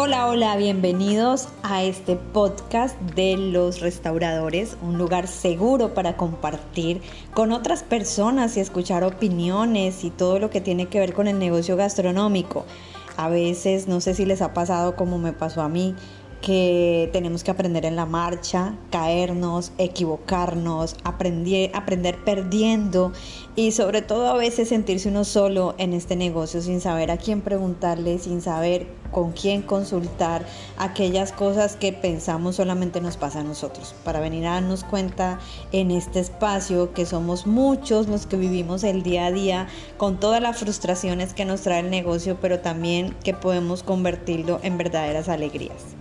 Hola, hola, bienvenidos a este podcast de los restauradores, un lugar seguro para compartir con otras personas y escuchar opiniones y todo lo que tiene que ver con el negocio gastronómico. A veces, no sé si les ha pasado como me pasó a mí, que tenemos que aprender en la marcha, caernos, equivocarnos, aprender, aprender perdiendo y sobre todo a veces sentirse uno solo en este negocio sin saber a quién preguntarle, sin saber con quién consultar aquellas cosas que pensamos solamente nos pasa a nosotros. Para venir a darnos cuenta en este espacio que somos muchos los que vivimos el día a día con todas las frustraciones que nos trae el negocio, pero también que podemos convertirlo en verdaderas alegrías.